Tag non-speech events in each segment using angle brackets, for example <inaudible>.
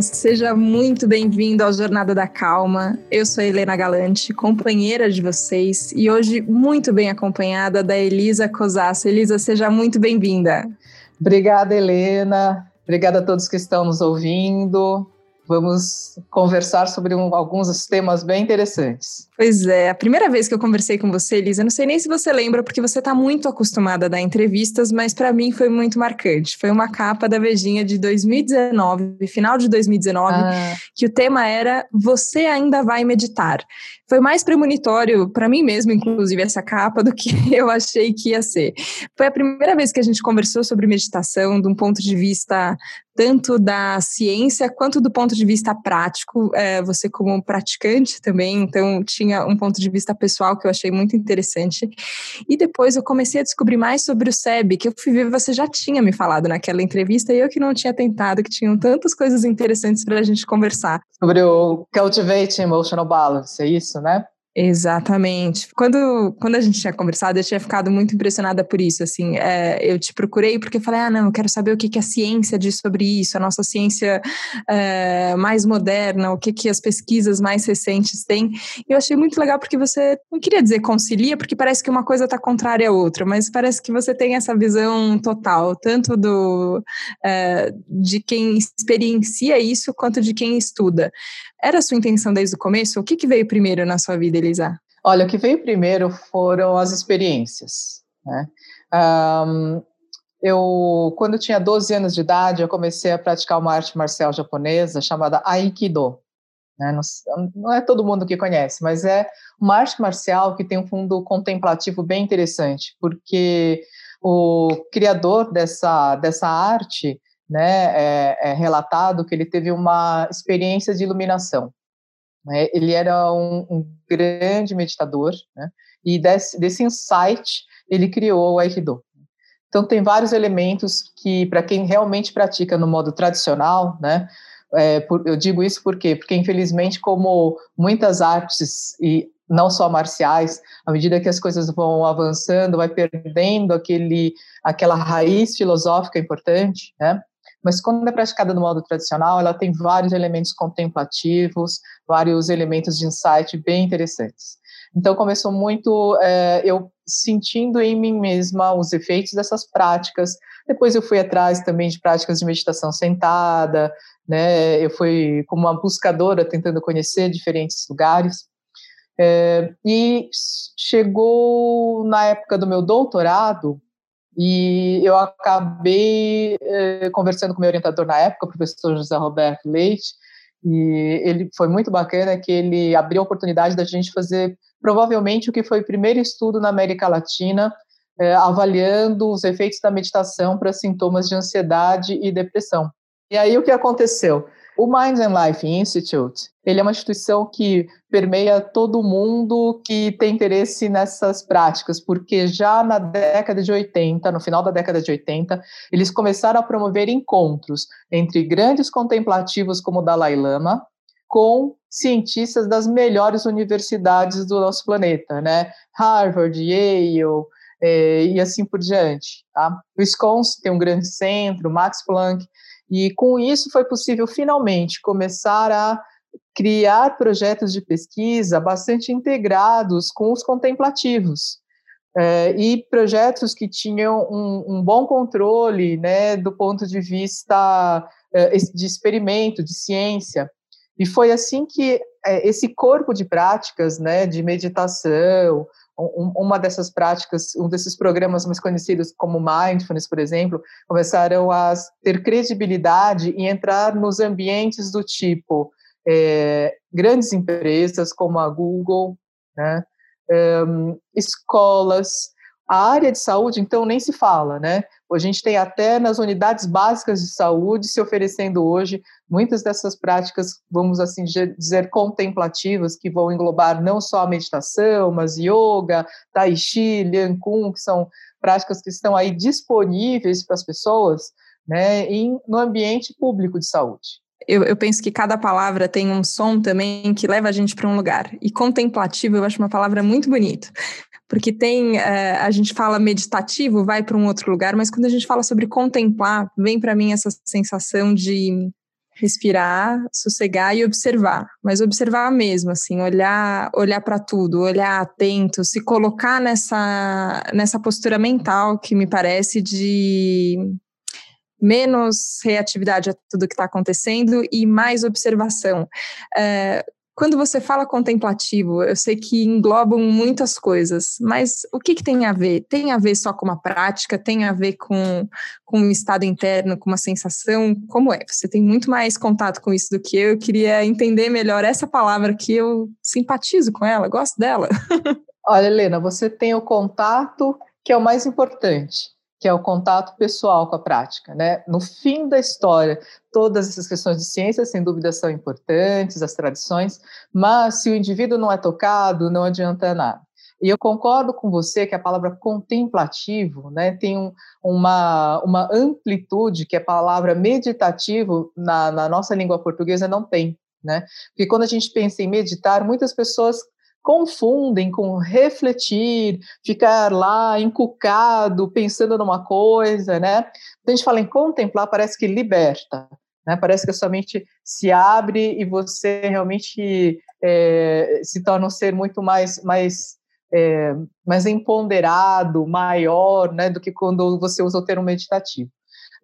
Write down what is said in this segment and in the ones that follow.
Seja muito bem-vindo ao Jornada da Calma. Eu sou Helena Galante, companheira de vocês, e hoje muito bem acompanhada da Elisa Cosasso. Elisa, seja muito bem-vinda. Obrigada, Helena. Obrigada a todos que estão nos ouvindo. Vamos conversar sobre um, alguns temas bem interessantes. Pois é, a primeira vez que eu conversei com você, Elisa, não sei nem se você lembra, porque você está muito acostumada a dar entrevistas, mas para mim foi muito marcante. Foi uma capa da Vejinha de 2019, final de 2019, ah. que o tema era Você ainda vai meditar. Foi mais premonitório para mim mesmo, inclusive, essa capa, do que <laughs> eu achei que ia ser. Foi a primeira vez que a gente conversou sobre meditação de um ponto de vista tanto da ciência quanto do ponto de vista prático. É, você como praticante também, então tinha um ponto de vista pessoal que eu achei muito interessante. E depois eu comecei a descobrir mais sobre o SEB, que eu fui ver, você já tinha me falado naquela entrevista e eu que não tinha tentado, que tinham tantas coisas interessantes para a gente conversar. Sobre o Cultivate Emotional Balance, é isso, né? Exatamente. Quando, quando a gente tinha conversado, eu tinha ficado muito impressionada por isso. Assim, é, eu te procurei porque falei, ah, não, eu quero saber o que, que a ciência diz sobre isso, a nossa ciência é, mais moderna, o que, que as pesquisas mais recentes têm. E eu achei muito legal porque você, não queria dizer concilia, porque parece que uma coisa está contrária à outra, mas parece que você tem essa visão total, tanto do é, de quem experiencia isso quanto de quem estuda. Era a sua intenção desde o começo? O que, que veio primeiro na sua vida, Elisa? Olha, o que veio primeiro foram as experiências. Né? Um, eu, quando eu tinha 12 anos de idade, eu comecei a praticar uma arte marcial japonesa chamada Aikido. Né? Não, não, é todo mundo que conhece, mas é uma arte marcial que tem um fundo contemplativo bem interessante, porque o criador dessa, dessa arte né, é, é, relatado que ele teve uma experiência de iluminação. Né? Ele era um, um grande meditador, né? e desse, desse insight ele criou o Aikido. Então tem vários elementos que para quem realmente pratica no modo tradicional, né, é, por, eu digo isso por quê? Porque infelizmente como muitas artes e não só marciais, à medida que as coisas vão avançando, vai perdendo aquele, aquela raiz filosófica importante, né? Mas quando é praticada no modo tradicional, ela tem vários elementos contemplativos, vários elementos de insight bem interessantes. Então começou muito é, eu sentindo em mim mesma os efeitos dessas práticas. Depois eu fui atrás também de práticas de meditação sentada, né? Eu fui como uma buscadora tentando conhecer diferentes lugares. É, e chegou na época do meu doutorado, e eu acabei eh, conversando com meu orientador na época, o professor José Roberto Leite, e ele foi muito bacana que ele abriu a oportunidade da gente fazer provavelmente o que foi o primeiro estudo na América Latina eh, avaliando os efeitos da meditação para sintomas de ansiedade e depressão. E aí o que aconteceu? O Mind and Life Institute, ele é uma instituição que permeia todo mundo que tem interesse nessas práticas, porque já na década de 80, no final da década de 80, eles começaram a promover encontros entre grandes contemplativos como o Dalai Lama com cientistas das melhores universidades do nosso planeta, né? Harvard, Yale, é, e assim por diante. Tá? O Wisconsin tem um grande centro, Max Planck, e com isso foi possível finalmente começar a criar projetos de pesquisa bastante integrados com os contemplativos. É, e projetos que tinham um, um, bom controle né, do ponto de vista é, de experimento, de ciência. E foi assim que é, esse corpo de práticas né, de meditação, uma dessas práticas, um desses programas mais conhecidos como Mindfulness, por exemplo, começaram a ter credibilidade e entrar nos ambientes do tipo é, grandes empresas como a Google, né, um, escolas, a área de saúde, então, nem se fala, né? A gente tem até nas unidades básicas de saúde se oferecendo hoje muitas dessas práticas, vamos assim dizer, contemplativas, que vão englobar não só a meditação, mas yoga, tai chi, lian kun, que são práticas que estão aí disponíveis para as pessoas, né, em, no ambiente público de saúde. Eu, eu, penso que cada palavra tem um som também que leva a gente para um lugar. E contemplativo eu acho uma palavra muito bonita, porque tem é, a gente fala meditativo, vai para um outro lugar, mas quando a gente fala sobre contemplar, vem para mim essa sensação de respirar, sossegar e observar, mas observar mesmo, assim, olhar, olhar para tudo, olhar atento, se colocar nessa nessa postura mental que me parece de menos reatividade a tudo que está acontecendo e mais observação. É, quando você fala contemplativo, eu sei que englobam muitas coisas, mas o que, que tem a ver? Tem a ver só com uma prática? Tem a ver com, com um estado interno, com uma sensação? Como é? Você tem muito mais contato com isso do que eu. Eu queria entender melhor essa palavra que eu simpatizo com ela, gosto dela. <laughs> Olha, Helena, você tem o contato que é o mais importante que é o contato pessoal com a prática. Né? No fim da história, todas essas questões de ciência, sem dúvida, são importantes, as tradições, mas se o indivíduo não é tocado, não adianta nada. E eu concordo com você que a palavra contemplativo né, tem um, uma, uma amplitude que a palavra meditativo na, na nossa língua portuguesa não tem. Né? Porque quando a gente pensa em meditar, muitas pessoas confundem com refletir, ficar lá encucado, pensando numa coisa, né? Quando a gente fala em contemplar, parece que liberta, né? Parece que a sua mente se abre e você realmente é, se torna um ser muito mais, mais, é, mais empoderado, maior, né? Do que quando você usa o termo meditativo.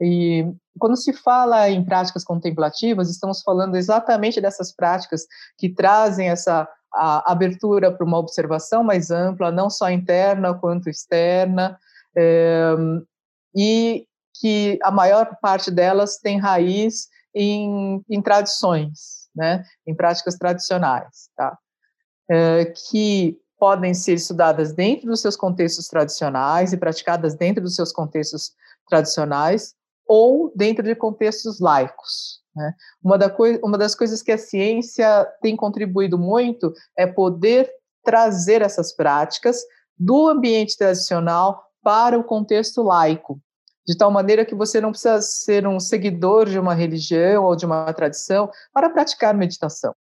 E quando se fala em práticas contemplativas, estamos falando exatamente dessas práticas que trazem essa a abertura para uma observação mais ampla, não só interna quanto externa, é, e que a maior parte delas tem raiz em, em tradições, né, em práticas tradicionais, tá? É, que podem ser estudadas dentro dos seus contextos tradicionais e praticadas dentro dos seus contextos tradicionais ou dentro de contextos laicos, né? Uma, da uma das coisas que a ciência tem contribuído muito é poder trazer essas práticas do ambiente tradicional para o contexto laico, de tal maneira que você não precisa ser um seguidor de uma religião ou de uma tradição para praticar meditação.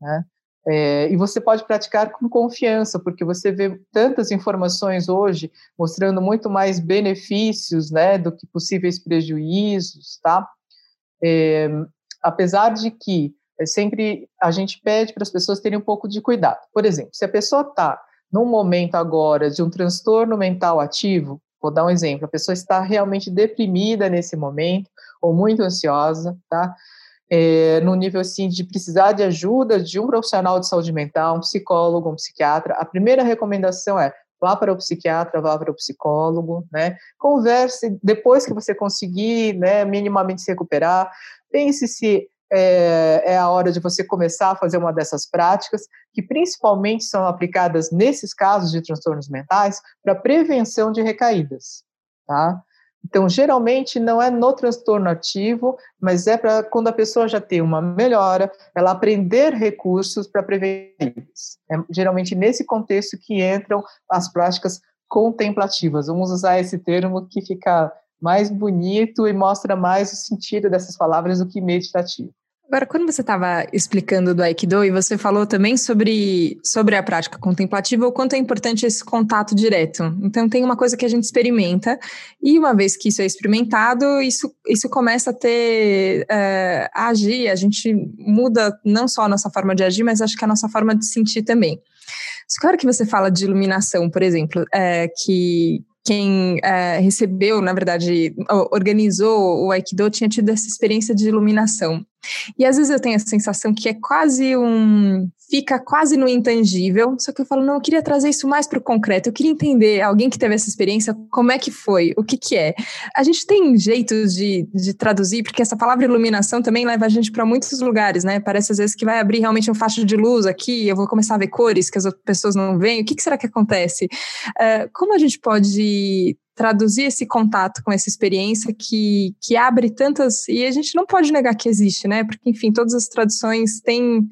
Né? É, e você pode praticar com confiança, porque você vê tantas informações hoje mostrando muito mais benefícios né, do que possíveis prejuízos, tá? É, apesar de que é sempre a gente pede para as pessoas terem um pouco de cuidado. Por exemplo, se a pessoa está num momento agora de um transtorno mental ativo, vou dar um exemplo, a pessoa está realmente deprimida nesse momento ou muito ansiosa, tá? É, no nível assim de precisar de ajuda de um profissional de saúde mental, um psicólogo, um psiquiatra, a primeira recomendação é vá para o psiquiatra, vá para o psicólogo, né? Converse depois que você conseguir, né, minimamente se recuperar, pense se é, é, a hora de você começar a fazer uma dessas práticas, que principalmente são aplicadas nesses casos de transtornos mentais para prevenção de recaídas, tá? Então, geralmente não é no transtorno ativo, mas é para quando a pessoa já tem uma melhora, ela aprender recursos para prevenir. É geralmente nesse contexto que entram as práticas contemplativas. Vamos usar esse termo que fica mais bonito e mostra mais o sentido dessas palavras do que meditativo. Agora, quando você estava explicando do Aikido e você falou também sobre, sobre a prática contemplativa, o quanto é importante esse contato direto. Então, tem uma coisa que a gente experimenta, e uma vez que isso é experimentado, isso, isso começa a ter, é, a agir, a gente muda não só a nossa forma de agir, mas acho que a nossa forma de sentir também. Claro que você fala de iluminação, por exemplo, é, que, quem é, recebeu, na verdade, organizou o Aikido tinha tido essa experiência de iluminação. E às vezes eu tenho a sensação que é quase um. fica quase no intangível, só que eu falo, não, eu queria trazer isso mais para o concreto, eu queria entender, alguém que teve essa experiência, como é que foi, o que que é. A gente tem jeitos de, de traduzir, porque essa palavra iluminação também leva a gente para muitos lugares, né? Parece às vezes que vai abrir realmente um faixa de luz aqui, eu vou começar a ver cores que as outras pessoas não veem, o que, que será que acontece? Uh, como a gente pode traduzir esse contato com essa experiência que, que abre tantas. E a gente não pode negar que existe, né? Porque, enfim, todas as traduções têm,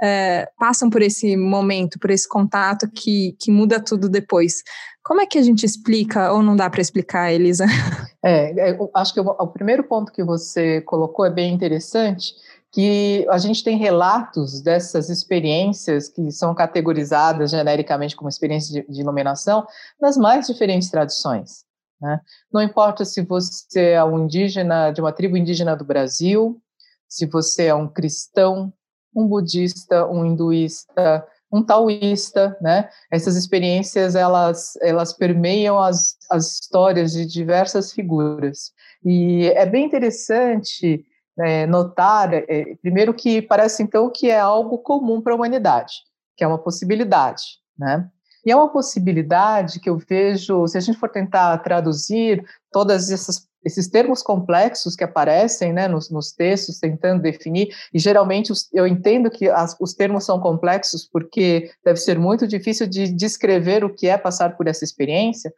é, passam por esse momento, por esse contato que, que muda tudo depois. Como é que a gente explica, ou não dá para explicar, Elisa? <laughs> É, acho que o, o primeiro ponto que você colocou é bem interessante que a gente tem relatos dessas experiências que são categorizadas genericamente como experiência de, de iluminação nas mais diferentes tradições. Né? Não importa se você é um indígena de uma tribo indígena do Brasil, se você é um cristão, um budista, um hinduísta, um taoísta, né? Essas experiências elas elas permeiam as, as histórias de diversas figuras e é bem interessante é, notar, é, primeiro que parece então que é algo comum para a humanidade, que é uma possibilidade, né? E é uma possibilidade que eu vejo, se a gente for tentar traduzir todas essas esses termos complexos que aparecem né, nos, nos, textos, tentando definir, e geralmente os, eu entendo que as, os termos são complexos porque deve ser muito difícil de descrever o que é passar por essa experiência,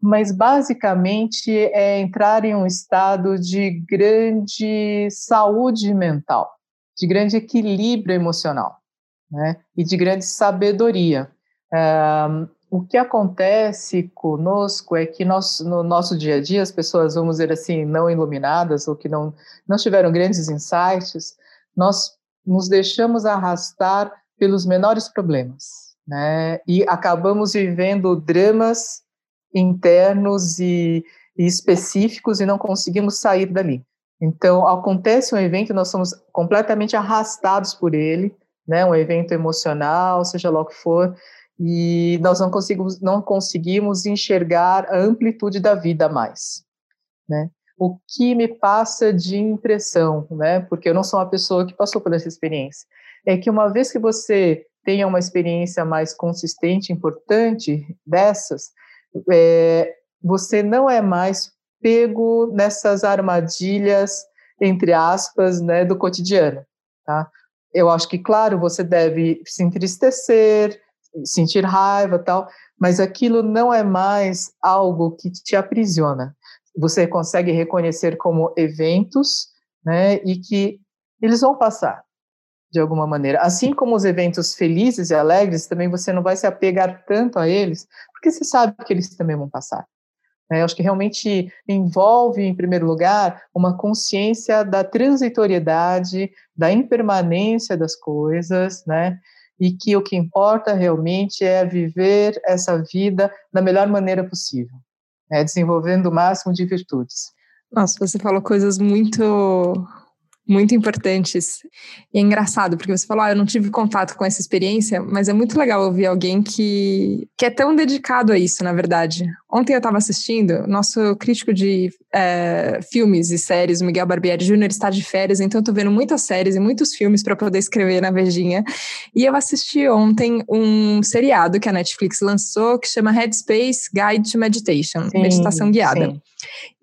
mas basicamente é entrar em um estado de grande saúde mental, de grande equilíbrio emocional né, e de grande sabedoria. O que acontece conosco é que nós, no nosso dia a dia, as pessoas, vamos dizer assim, não iluminadas ou que não, não tiveram grandes insights, nós nos deixamos arrastar pelos menores problemas, né? E acabamos vivendo dramas internos e, e específicos e não conseguimos sair dali. Então, acontece um evento, nós somos completamente arrastados por ele, né? Um evento emocional, seja lá o que for, e nós não conseguimos, não conseguimos enxergar a amplitude da vida mais, né? O que me passa de impressão, né? Porque eu não sou uma pessoa que passou por essa experiência, é que uma vez que você tenha uma experiência mais consistente, importante dessas, é, você não é mais pego nessas armadilhas entre aspas, né, do cotidiano, tá? Eu acho que, claro, você deve se entristecer, sentir raiva tal, mas aquilo não é mais algo que te aprisiona. Você consegue reconhecer como eventos, né, e que eles vão passar de alguma maneira. Assim como os eventos felizes e alegres, também você não vai se apegar tanto a eles, porque você sabe que eles também vão passar. É, eu acho que realmente envolve, em primeiro lugar, uma consciência da transitoriedade, da impermanência das coisas, né? E que o que importa realmente é viver essa vida da melhor maneira possível, né, desenvolvendo o máximo de virtudes. Nossa, você falou coisas muito muito importantes. E é engraçado, porque você falou, ah, eu não tive contato com essa experiência, mas é muito legal ouvir alguém que, que é tão dedicado a isso, na verdade. Ontem eu estava assistindo, nosso crítico de é, filmes e séries, Miguel Barbieri Júnior, está de férias, então eu estou vendo muitas séries e muitos filmes para poder escrever na Verdinha. E eu assisti ontem um seriado que a Netflix lançou, que chama Headspace Guide to Meditation, sim, Meditação Guiada. Sim.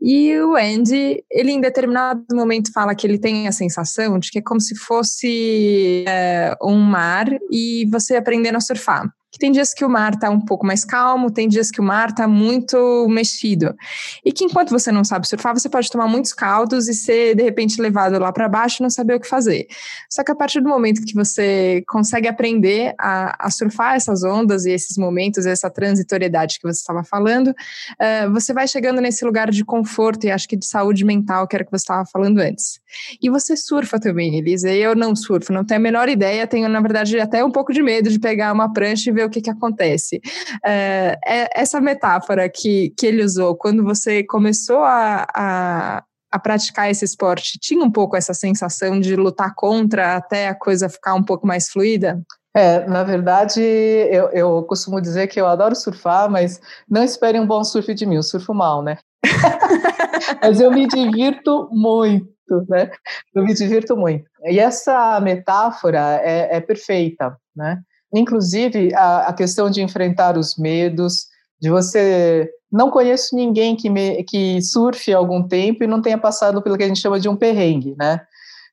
E o Andy, ele em determinado momento fala que ele tem a sensação de que é como se fosse é, um mar e você aprendendo a surfar que tem dias que o mar está um pouco mais calmo, tem dias que o mar está muito mexido. E que enquanto você não sabe surfar, você pode tomar muitos caldos e ser, de repente, levado lá para baixo e não saber o que fazer. Só que a partir do momento que você consegue aprender a, a surfar essas ondas e esses momentos, essa transitoriedade que você estava falando, uh, você vai chegando nesse lugar de conforto e acho que de saúde mental, que era o que você estava falando antes. E você surfa também, Elisa. Eu não surfo, não tenho a menor ideia, tenho, na verdade, até um pouco de medo de pegar uma prancha e ver o que, que acontece. É, é, essa metáfora que, que ele usou, quando você começou a, a a praticar esse esporte, tinha um pouco essa sensação de lutar contra até a coisa ficar um pouco mais fluida? É, na verdade, eu, eu costumo dizer que eu adoro surfar, mas não esperem um bom surf de mim, eu surfo mal, né? <laughs> mas eu me divirto muito, né? Eu me divirto muito. E essa metáfora é, é perfeita, né? Inclusive, a, a questão de enfrentar os medos, de você. Não conheço ninguém que, me, que surfe algum tempo e não tenha passado pelo que a gente chama de um perrengue, né?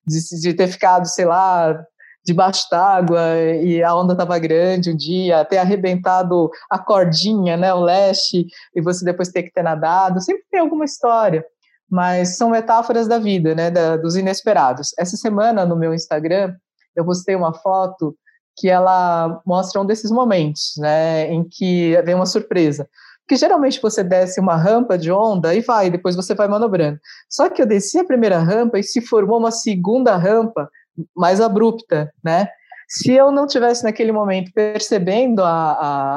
De, de ter ficado, sei lá, debaixo d'água e a onda estava grande um dia, ter arrebentado a cordinha, né, o leste, e você depois ter que ter nadado. Sempre tem alguma história, mas são metáforas da vida, né, da, dos inesperados. Essa semana, no meu Instagram, eu postei uma foto que ela mostra um desses momentos, né, em que vem uma surpresa. Porque geralmente você desce uma rampa de onda e vai, depois você vai manobrando. Só que eu desci a primeira rampa e se formou uma segunda rampa mais abrupta, né? Se eu não tivesse naquele momento percebendo a, a,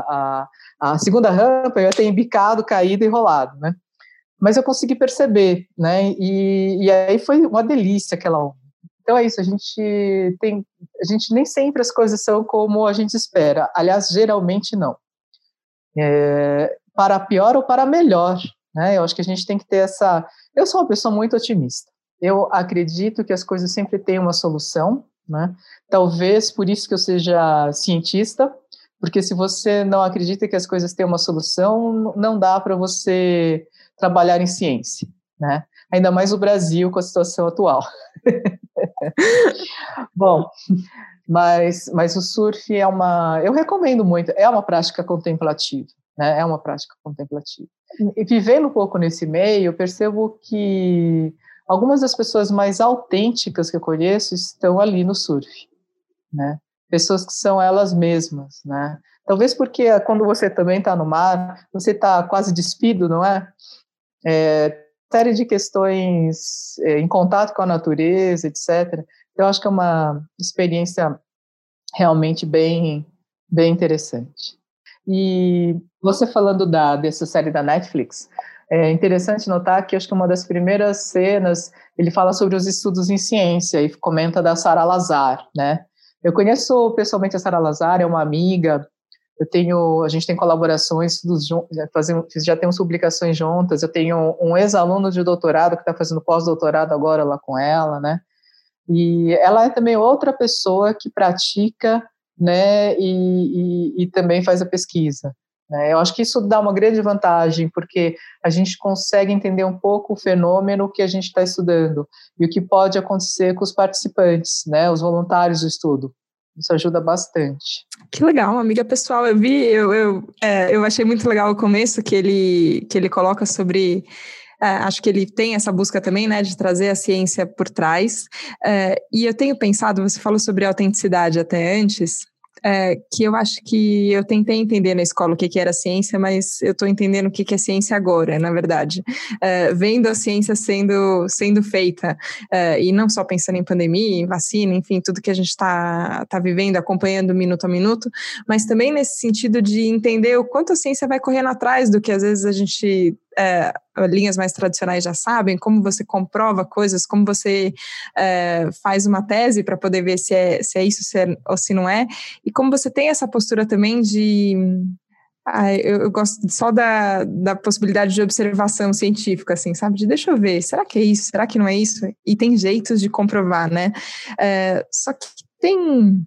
a, a segunda rampa, eu ia ter embicado, caído e rolado, né? Mas eu consegui perceber, né? E, e aí foi uma delícia aquela onda Então é isso, a gente tem, a gente nem sempre as coisas são como a gente espera. Aliás, geralmente não. É, para pior ou para melhor, né? Eu acho que a gente tem que ter essa. Eu sou uma pessoa muito otimista. Eu acredito que as coisas sempre têm uma solução, né? Talvez por isso que eu seja cientista, porque se você não acredita que as coisas têm uma solução, não dá para você trabalhar em ciência, né? Ainda mais o Brasil com a situação atual. <laughs> Bom, mas, mas o surf é uma, eu recomendo muito, é uma prática contemplativa, né? É uma prática contemplativa. E vivendo um pouco nesse meio, eu percebo que algumas das pessoas mais autênticas que eu conheço estão ali no surf, né? Pessoas que são elas mesmas, né? Talvez porque quando você também está no mar, você está quase despido, não é? É? Série de questões é, em contato com a natureza, etc. Eu acho que é uma experiência realmente bem, bem interessante. E você falando da, dessa série da Netflix, é interessante notar que acho que uma das primeiras cenas ele fala sobre os estudos em ciência e comenta da Sara Lazar, né? Eu conheço pessoalmente a Sara Lazar, é uma amiga. Eu tenho, a gente tem colaborações, já, fazemos, já temos publicações juntas. Eu tenho um ex-aluno de doutorado que está fazendo pós-doutorado agora lá com ela, né? E ela é também outra pessoa que pratica, né? E, e, e também faz a pesquisa. Né? Eu acho que isso dá uma grande vantagem, porque a gente consegue entender um pouco o fenômeno que a gente está estudando e o que pode acontecer com os participantes, né, os voluntários do estudo. Isso ajuda bastante. Que legal, amiga pessoal. Eu vi, eu, eu, é, eu achei muito legal o começo que ele, que ele coloca sobre é, acho que ele tem essa busca também, né, de trazer a ciência por trás. É, e eu tenho pensado, você falou sobre autenticidade até antes, é, que eu acho que eu tentei entender na escola o que, que era ciência, mas eu estou entendendo o que, que é ciência agora, na verdade. É, vendo a ciência sendo, sendo feita, é, e não só pensando em pandemia, em vacina, enfim, tudo que a gente está tá vivendo, acompanhando minuto a minuto, mas também nesse sentido de entender o quanto a ciência vai correndo atrás do que às vezes a gente é, linhas mais tradicionais já sabem, como você comprova coisas, como você é, faz uma tese para poder ver se é, se é isso se é, ou se não é, e como você tem essa postura também de. Ah, eu, eu, gosto só da, da possibilidade de observação científica, assim, sabe? De deixa eu ver, será que é isso? Será que não é isso? E tem jeitos de comprovar, né? É, só que tem,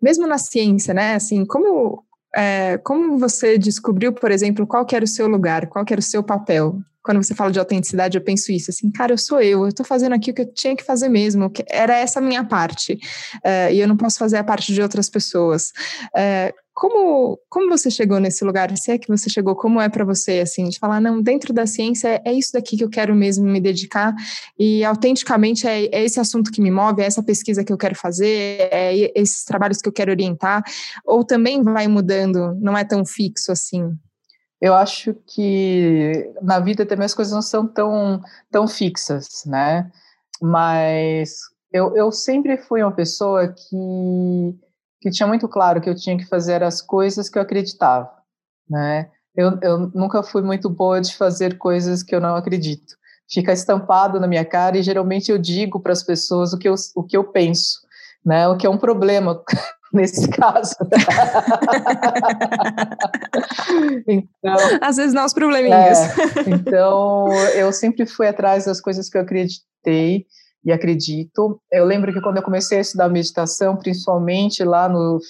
mesmo na ciência, né? Assim, como é, como você descobriu, por exemplo, qual era o seu lugar, qual era o seu papel? Quando você fala de autenticidade, eu penso isso, assim, cara, eu sou eu, eu estou fazendo aqui o que eu tinha que fazer mesmo, que era essa minha parte, é, e eu não posso fazer a parte de outras pessoas. É, como, como você chegou nesse lugar? Se é que você chegou, como é para você, assim, de falar, não, dentro da ciência é isso daqui que eu quero mesmo me dedicar e autenticamente é, é esse assunto que me move, é essa pesquisa que eu quero fazer, é esses trabalhos que eu quero orientar, ou também vai mudando, não é tão fixo assim? Eu acho que na vida também as coisas não são tão, tão fixas, né? Mas eu, eu sempre fui uma pessoa que que tinha muito claro que eu tinha que fazer as coisas que eu acreditava, né? Eu, eu nunca fui muito boa de fazer coisas que eu não acredito. Fica estampado na minha cara e geralmente eu digo para as pessoas o que eu, o que eu penso, né? O que é um problema <laughs> nesse caso. <laughs> então, Às vezes não os probleminhas. É, então, eu sempre fui atrás das coisas que eu acreditei e acredito. Eu lembro que quando eu comecei a estudar meditação, principalmente lá no,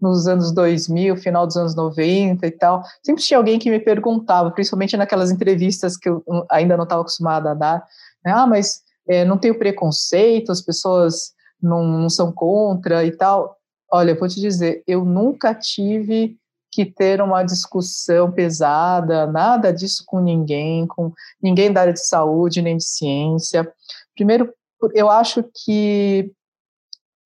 nos anos 2000, final dos anos 90 e tal, sempre tinha alguém que me perguntava, principalmente naquelas entrevistas que eu ainda não estava acostumada a dar, né? ah, mas é, não tenho preconceito, as pessoas não, não são contra e tal. Olha, vou te dizer, eu nunca tive que ter uma discussão pesada, nada disso com ninguém, com ninguém da área de saúde nem de ciência. Primeiro, eu acho que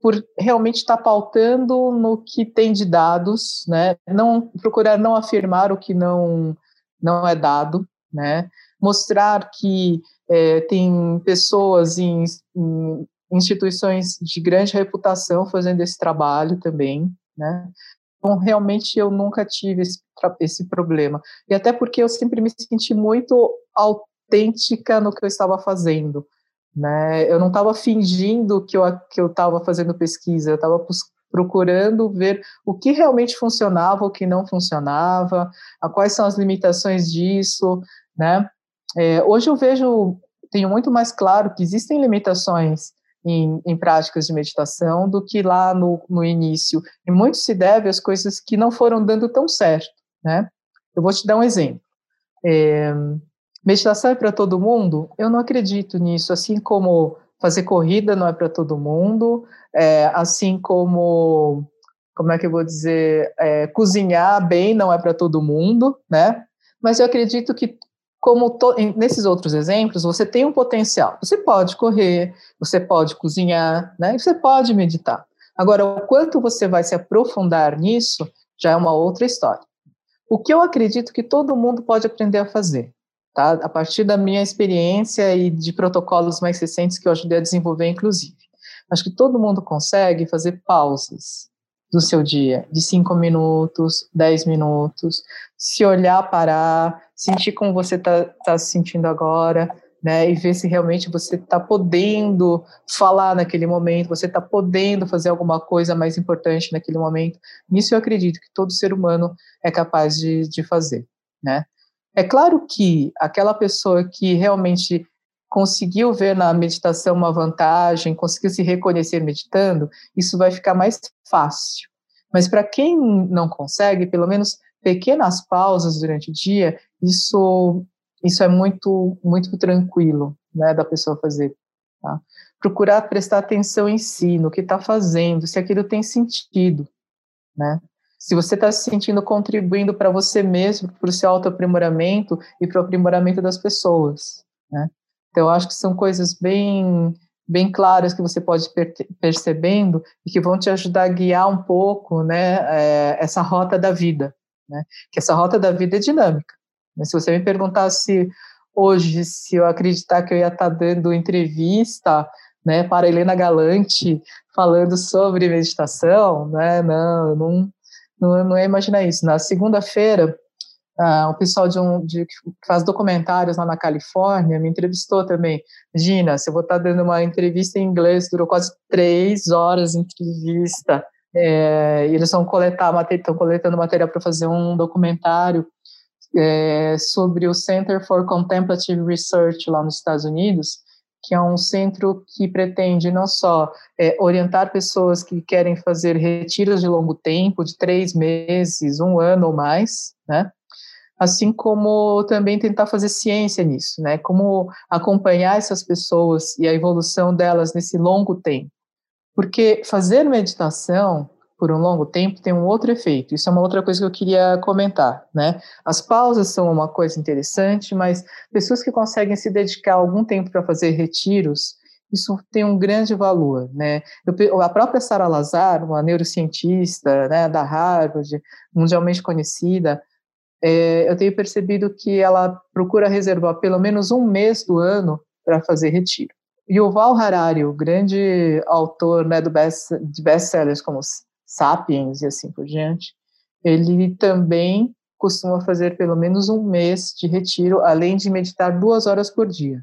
por realmente estar tá pautando no que tem de dados, né? Não procurar não afirmar o que não não é dado, né? Mostrar que é, tem pessoas em, em, instituições de grande reputação fazendo esse trabalho também, né? Então, realmente eu nunca tive esse, esse problema. E até porque eu sempre me senti muito autêntica no que eu estava fazendo né? Eu não estava fingindo que eu que eu estava fazendo pesquisa, eu estava procurando ver o que realmente funcionava, o que não funcionava, quais são as limitações disso, né? É, hoje eu vejo, tenho muito mais claro que existem limitações em, em, práticas de meditação do que lá no, no início. E muito se deve às coisas que não foram dando tão certo, né? Eu vou te dar um exemplo. É, meditação é para todo mundo? Eu não acredito nisso. Assim como fazer corrida não é para todo mundo, é, assim como, como é que eu vou dizer, é, cozinhar bem não é para todo mundo, né? Mas eu acredito que como to, nesses outros exemplos, você tem um potencial. Você pode correr, você pode cozinhar, né? você pode meditar. Agora, o quanto você vai se aprofundar nisso já é uma outra história. O que eu acredito que todo mundo pode aprender a fazer, tá? A partir da minha experiência e de protocolos mais recentes que eu ajudei a desenvolver, inclusive. Acho que todo mundo consegue fazer pausas do seu dia, de cinco minutos, dez minutos, se olhar, parar, sentir como você está tá se sentindo agora, né, e ver se realmente você está podendo falar naquele momento, você está podendo fazer alguma coisa mais importante naquele momento. Nisso eu acredito que todo ser humano é capaz de, de fazer, né. É claro que aquela pessoa que realmente conseguiu ver na meditação uma vantagem, conseguiu se reconhecer meditando, isso vai ficar mais fácil. Mas para quem não consegue, pelo menos pequenas pausas durante o dia, isso isso é muito muito tranquilo, né, da pessoa fazer. Tá? Procurar prestar atenção em si, no que está fazendo, se aquilo tem sentido, né? Se você está se sentindo contribuindo para você mesmo, para o seu autoaprimoramento e para o aprimoramento das pessoas, né? Então, eu acho que são coisas bem, bem claras que você pode per percebendo e que vão te ajudar a guiar um pouco né, é, essa rota da vida. Né? Que essa rota da vida é dinâmica. Né? Se você me perguntasse hoje se eu acreditar que eu ia estar dando entrevista né, para Helena Galante falando sobre meditação, né, não, não, não, não ia imaginar isso. Na segunda-feira, Uh, o pessoal de um, de, que faz documentários lá na Califórnia me entrevistou também. Gina, se eu vou estar dando uma entrevista em inglês, durou quase três horas de entrevista. É, eles vão coletar, estão coletando material para fazer um documentário é, sobre o Center for Contemplative Research lá nos Estados Unidos, que é um centro que pretende não só é, orientar pessoas que querem fazer retiros de longo tempo, de três meses, um ano ou mais, né? assim como também tentar fazer ciência nisso, né? Como acompanhar essas pessoas e a evolução delas nesse longo tempo. Porque fazer meditação por um longo tempo tem um outro efeito. Isso é uma outra coisa que eu queria comentar, né? As pausas são uma coisa interessante, mas pessoas que conseguem se dedicar algum tempo para fazer retiros, isso tem um grande valor, né? Eu, a própria Sara Lazar, uma neurocientista, né, da Harvard, mundialmente conhecida, é, eu tenho percebido que ela procura reservar pelo menos um mês do ano para fazer retiro. E o Val Harari, o grande autor né, do best, de best-sellers como Sapiens e assim por diante, ele também costuma fazer pelo menos um mês de retiro, além de meditar duas horas por dia.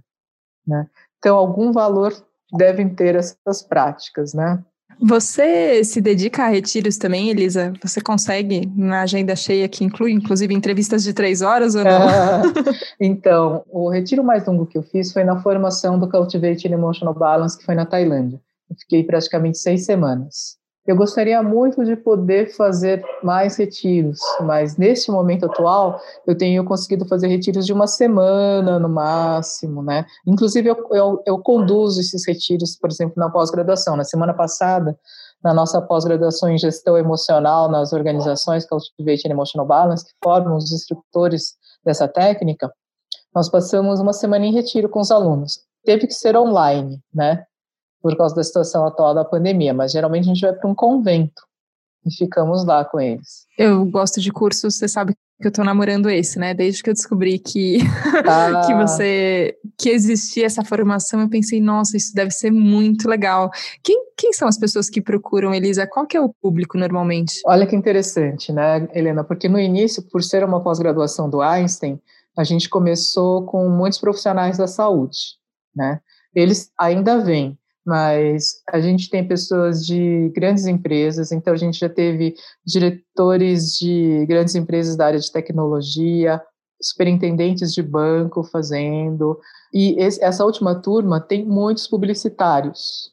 Né? Então, algum valor devem ter essas práticas, né? Você se dedica a retiros também, Elisa? Você consegue na agenda cheia que inclui, inclusive, entrevistas de três horas ou não? <laughs> então, o retiro mais longo que eu fiz foi na formação do Cultivate Emotional Balance, que foi na Tailândia. Eu fiquei praticamente seis semanas. Eu gostaria muito de poder fazer mais retiros, mas neste momento atual eu tenho conseguido fazer retiros de uma semana no máximo, né? Inclusive eu, eu, eu conduzo esses retiros, por exemplo, na pós-graduação. Na semana passada, na nossa pós-graduação em gestão emocional nas organizações Cultivate Emotional Balance, que formam os instrutores dessa técnica, nós passamos uma semana em retiro com os alunos. Teve que ser online, né? Por causa da situação atual da pandemia, mas geralmente a gente vai para um convento e ficamos lá com eles. Eu gosto de cursos, você sabe que eu estou namorando esse, né? Desde que eu descobri que, <laughs> ah. que você que existia essa formação, eu pensei, nossa, isso deve ser muito legal. Quem, quem são as pessoas que procuram, Elisa? Qual que é o público normalmente? Olha que interessante, né, Helena? Porque no início, por ser uma pós-graduação do Einstein, a gente começou com muitos profissionais da saúde, né? Eles ainda vêm, mas a gente tem pessoas de grandes empresas, então a gente já teve diretores de grandes empresas da área de tecnologia, superintendentes de banco fazendo, e esse, essa última turma tem muitos publicitários,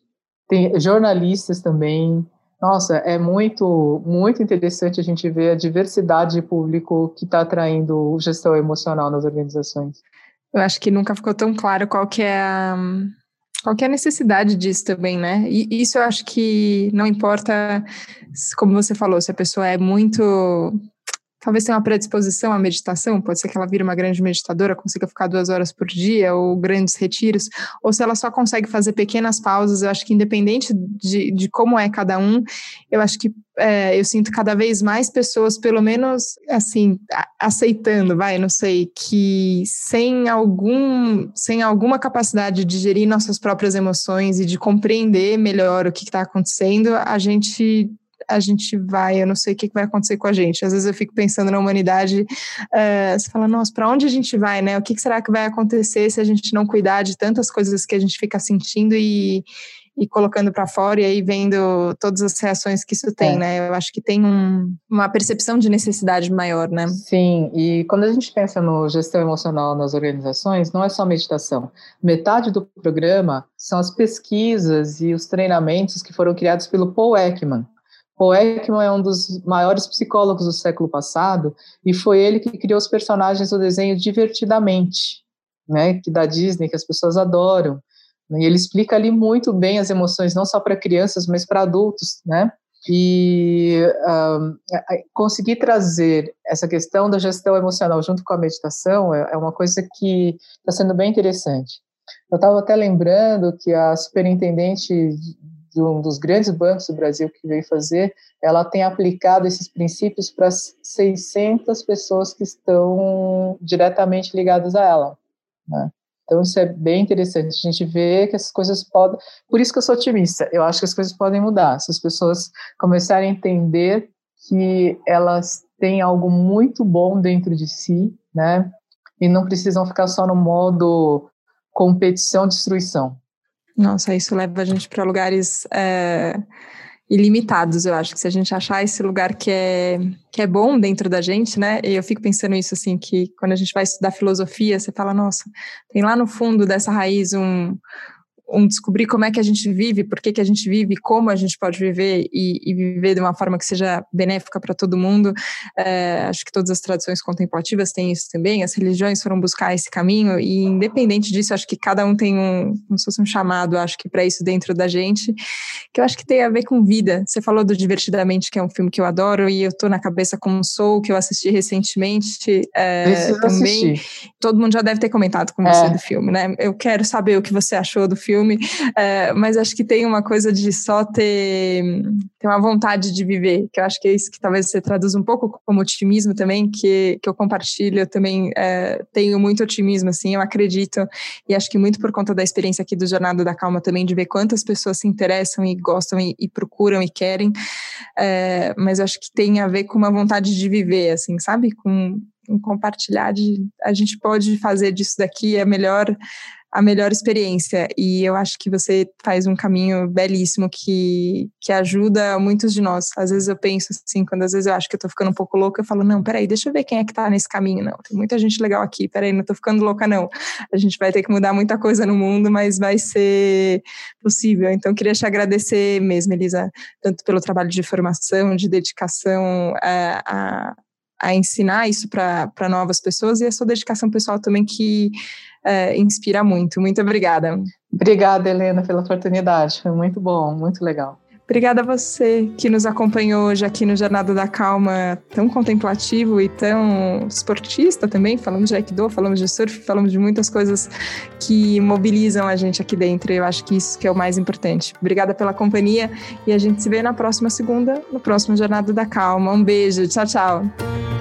tem jornalistas também. Nossa, é muito, muito interessante a gente ver a diversidade de público que está atraindo gestão emocional nas organizações. Eu acho que nunca ficou tão claro qual que é a, qual que a necessidade disso também, né? E isso eu acho que não importa, como você falou, se a pessoa é muito talvez tenha uma predisposição à meditação, pode ser que ela vire uma grande meditadora, consiga ficar duas horas por dia, ou grandes retiros, ou se ela só consegue fazer pequenas pausas, eu acho que independente de, de como é cada um, eu acho que é, eu sinto cada vez mais pessoas, pelo menos, assim, aceitando, vai, não sei, que sem algum, sem alguma capacidade de gerir nossas próprias emoções e de compreender melhor o que está acontecendo, a gente a gente vai, eu não sei o que vai acontecer com a gente. Às vezes eu fico pensando na humanidade, uh, você fala, nossa, para onde a gente vai, né? O que, que será que vai acontecer se a gente não cuidar de tantas coisas que a gente fica sentindo e, e colocando para fora e aí vendo todas as reações que isso tem, é. né? Eu acho que tem um, uma percepção de necessidade maior, né? Sim, e quando a gente pensa no gestão emocional nas organizações, não é só meditação. Metade do programa são as pesquisas e os treinamentos que foram criados pelo Paul Ekman. Paul Ekman é um dos maiores psicólogos do século passado e foi ele que criou os personagens do desenho Divertidamente, né, que da Disney, que as pessoas adoram. E ele explica ali muito bem as emoções, não só para crianças, mas para adultos, né? E um, conseguir trazer essa questão da gestão emocional junto com a meditação é, é uma coisa que está sendo bem interessante. Eu estava até lembrando que a superintendente de um dos grandes bancos do Brasil que veio fazer, ela tem aplicado esses princípios para 600 pessoas que estão diretamente ligadas a ela. Né? Então, isso é bem interessante. A gente vê que essas coisas podem. Por isso que eu sou otimista. Eu acho que as coisas podem mudar. Se as pessoas começarem a entender que elas têm algo muito bom dentro de si, né? E não precisam ficar só no modo competição, destruição. Nossa, isso leva a gente para lugares é, ilimitados, eu acho que se a gente achar esse lugar que é, que é bom dentro da gente, né? E eu fico pensando isso assim, que quando a gente vai estudar filosofia, você fala, nossa, tem lá no fundo dessa raiz um, um descobrir como é que a gente vive, por que, que a gente vive, como a gente pode viver e, e viver de uma forma que seja benéfica para todo mundo. É, acho que todas as tradições contemplativas têm isso também, as religiões foram buscar esse caminho e independente disso, acho que cada um tem um, como se fosse um chamado, acho que para isso dentro da gente, que eu acho que tem a ver com vida. Você falou do Divertidamente, que é um filme que eu adoro e eu tô na cabeça com Soul, que eu assisti recentemente é, também. Assistir. Todo mundo já deve ter comentado com você é. do filme, né? Eu quero saber o que você achou do filme filme, é, mas acho que tem uma coisa de só ter, ter uma vontade de viver, que eu acho que é isso que talvez você traduz um pouco como otimismo também, que, que eu compartilho, eu também é, tenho muito otimismo, assim, eu acredito, e acho que muito por conta da experiência aqui do Jornada da Calma também, de ver quantas pessoas se interessam e gostam e, e procuram e querem, é, mas acho que tem a ver com uma vontade de viver, assim, sabe? Com, com compartilhar de a gente pode fazer disso daqui a melhor a melhor experiência. E eu acho que você faz um caminho belíssimo que, que ajuda muitos de nós. Às vezes eu penso assim, quando às vezes eu acho que eu tô ficando um pouco louca, eu falo, não, peraí, deixa eu ver quem é que tá nesse caminho. Não, tem muita gente legal aqui, peraí, não tô ficando louca, não. A gente vai ter que mudar muita coisa no mundo, mas vai ser possível. Então, queria te agradecer mesmo, Elisa, tanto pelo trabalho de formação, de dedicação a, a a ensinar isso para novas pessoas e a sua dedicação pessoal também que é, inspira muito. Muito obrigada. Obrigada, Helena, pela oportunidade. Foi muito bom, muito legal. Obrigada a você que nos acompanhou hoje aqui no Jornada da Calma, tão contemplativo e tão esportista também. Falamos de Aikido, falamos de surf, falamos de muitas coisas que mobilizam a gente aqui dentro. Eu acho que isso que é o mais importante. Obrigada pela companhia e a gente se vê na próxima segunda, no próximo Jornada da Calma. Um beijo, tchau, tchau.